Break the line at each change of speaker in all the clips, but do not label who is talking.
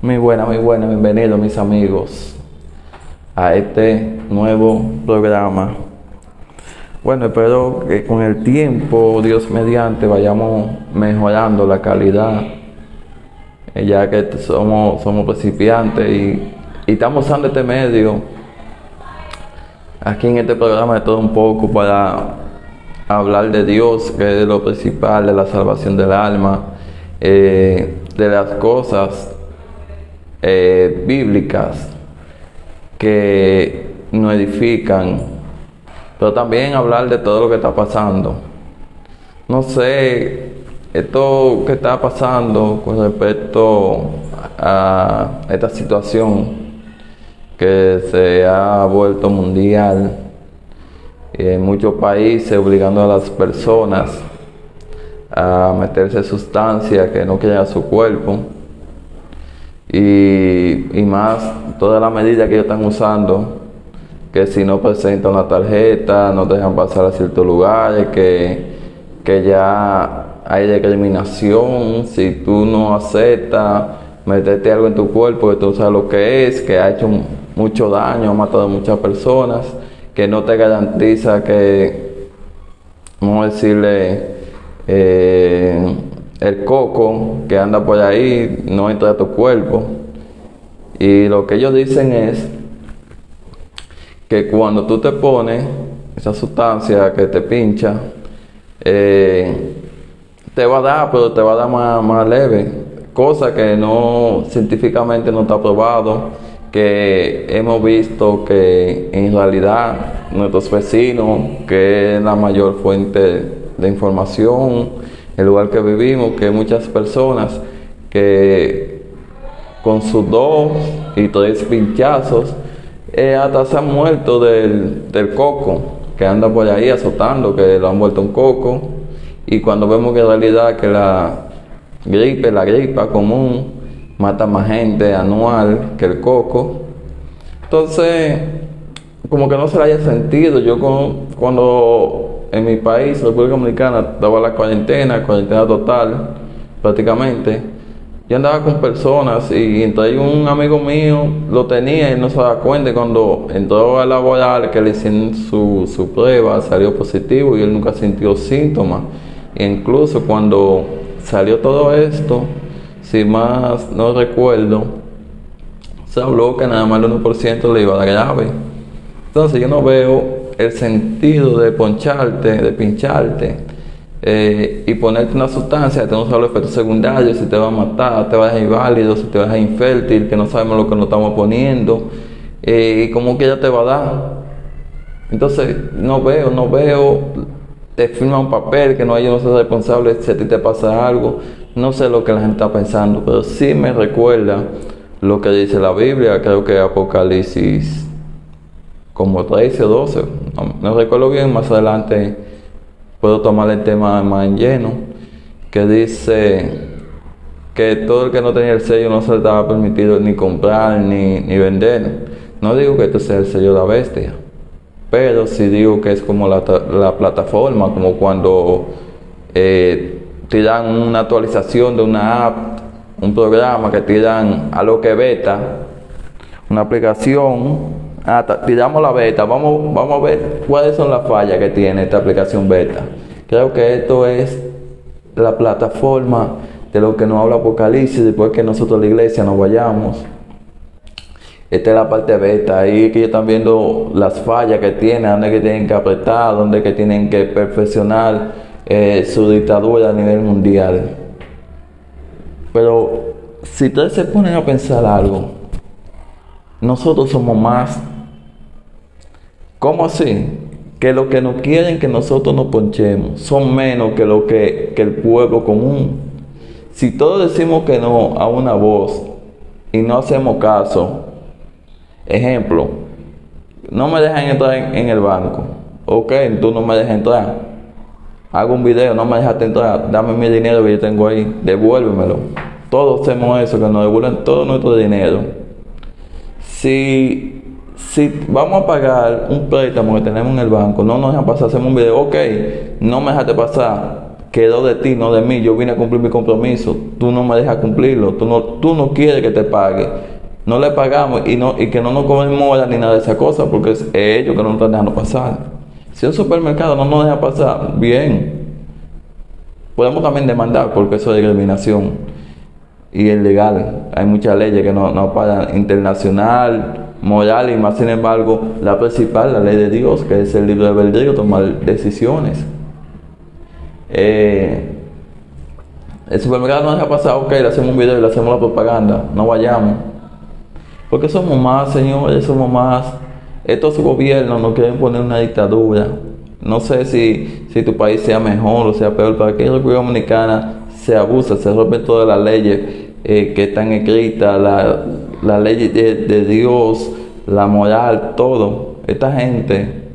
Muy buena, muy buena, bienvenidos mis amigos a este nuevo programa. Bueno, espero que con el tiempo, Dios mediante, vayamos mejorando la calidad, eh, ya que somos, somos principiantes y, y estamos usando este medio aquí en este programa de todo un poco para hablar de Dios, que es lo principal, de la salvación del alma, eh, de las cosas eh, bíblicas que nos edifican, pero también hablar de todo lo que está pasando. No sé, esto que está pasando con respecto a esta situación que se ha vuelto mundial en muchos países obligando a las personas a meterse sustancias que no quieren a su cuerpo y, más todas las medidas que ellos están usando, que si no presentan una tarjeta, no dejan pasar a ciertos lugares, que, que ya hay discriminación, si tú no aceptas meterte algo en tu cuerpo que tú sabes lo que es, que ha hecho mucho daño, ha matado a muchas personas, que no te garantiza que, vamos a decirle, eh, el coco que anda por ahí no entra a tu cuerpo. Y lo que ellos dicen es que cuando tú te pones esa sustancia que te pincha, eh, te va a dar, pero te va a dar más, más leve. Cosa que no científicamente no está probado, que hemos visto que en realidad nuestros vecinos, que es la mayor fuente de información, el lugar que vivimos, que muchas personas que con sus dos y tres pinchazos eh, hasta se han muerto del, coco, que anda por ahí azotando, que lo han vuelto un coco, y cuando vemos que en realidad que la gripe, la gripa común, mata más gente anual que el coco, entonces como que no se le haya sentido, yo cuando en mi país, República Dominicana, estaba la cuarentena, cuarentena total, prácticamente. Yo andaba con personas y entonces un amigo mío lo tenía y no se daba cuenta. cuando entró a laboral, que le hicieron su, su prueba, salió positivo y él nunca sintió síntomas. E incluso cuando salió todo esto, si más no recuerdo, se habló que nada más el 1% le iba a dar grave. Entonces yo no veo el sentido de poncharte, de pincharte eh, y ponerte una sustancia que no solo efectos secundarios, si te va a matar, te va a dejar inválido, si te va a dejar infértil, que no sabemos lo que nos estamos poniendo eh, y como que ya te va a dar. Entonces, no veo, no veo, te firma un papel que no hay no ser responsable si a ti te pasa algo. No sé lo que la gente está pensando, pero sí me recuerda lo que dice la Biblia, creo que Apocalipsis como 13 o 12, no, recuerdo bien, más adelante puedo tomar el tema más en lleno, que dice que todo el que no tenía el sello no se le estaba permitido ni comprar ni, vender. No digo que esto sea el sello de la bestia, pero sí digo que es como la, plataforma, como cuando eh, tiran una actualización de una app, un programa que tiran a lo que beta, una aplicación Ah, tiramos la beta, vamos, vamos a ver cuáles son las fallas que tiene esta aplicación beta. Creo que esto es la plataforma de lo que nos habla Apocalipsis después que nosotros la iglesia nos vayamos. Esta es la parte beta, ahí que ellos están viendo las fallas que tiene, dónde que tienen que apretar, dónde que tienen que perfeccionar eh, su dictadura a nivel mundial. Pero si ustedes se ponen a pensar algo, nosotros somos más ¿Cómo así? Que lo que no quieren que nosotros nos ponchemos son menos que lo que, el pueblo común. Si todos decimos que no a una voz y no hacemos caso, ejemplo, no me dejan entrar en, el banco, ok, tú no me dejas entrar. Hago un video, no me dejaste entrar, dame mi dinero que yo tengo ahí, devuélvemelo. Todos hacemos eso, que nos devuelven todo nuestro dinero. Si si vamos a pagar un préstamo que tenemos en el banco, no nos dejan pasar, hacemos un video, ok, no me dejaste pasar, quedó de ti, no de mí. Yo vine a cumplir mi compromiso. Tú no me dejas cumplirlo. Tú no, tú no quieres que te pague. No le pagamos y, no, y que no nos conmemora ni nada de esa cosa porque es ellos que no nos están dejando pasar. Si un supermercado no nos deja pasar, bien. Podemos también demandar porque eso es discriminación y es legal. Hay muchas leyes que no, no pagan internacional, moral y más sin embargo la principal, la ley de Dios, que es el libre albedrío, tomar decisiones. Eh, el supermercado no deja pasar, ok, le hacemos un video y le hacemos la propaganda, no vayamos. Porque somos más, señores, somos más. Estos gobiernos no quieren poner una dictadura. No sé si, si tu país sea mejor o sea peor, para que la República Dominicana se abusa, se rompen todas las leyes eh, que están escritas, la, la ley de, Dios, la moral, todo. Esta gente,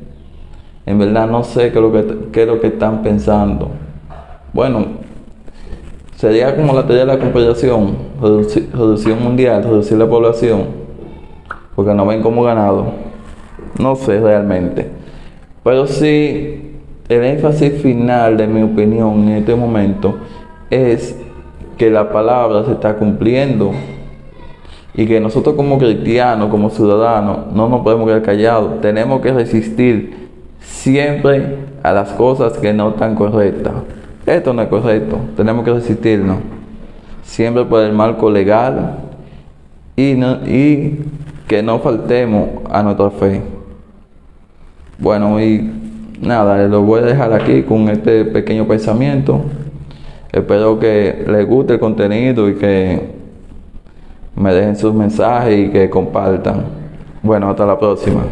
en verdad no sé qué es lo que, qué es lo que están pensando. Bueno, sería como la teoría de la conspiración, reducción mundial, reducir la población, porque no ven como ganado. No sé realmente. Pero sí, el énfasis final de mi opinión en este momento es que la palabra se está cumpliendo y que nosotros como cristianos, como ciudadanos, no nos podemos quedar callados. Tenemos que resistir siempre a las cosas que no están correctas. Esto no es correcto. Tenemos que resistirnos. Siempre por el marco legal y, y que no faltemos a nuestra fe. Bueno, y nada, lo voy a dejar aquí con este pequeño pensamiento. Espero que les guste el contenido y que me dejen sus mensajes y que compartan. Bueno, hasta la próxima.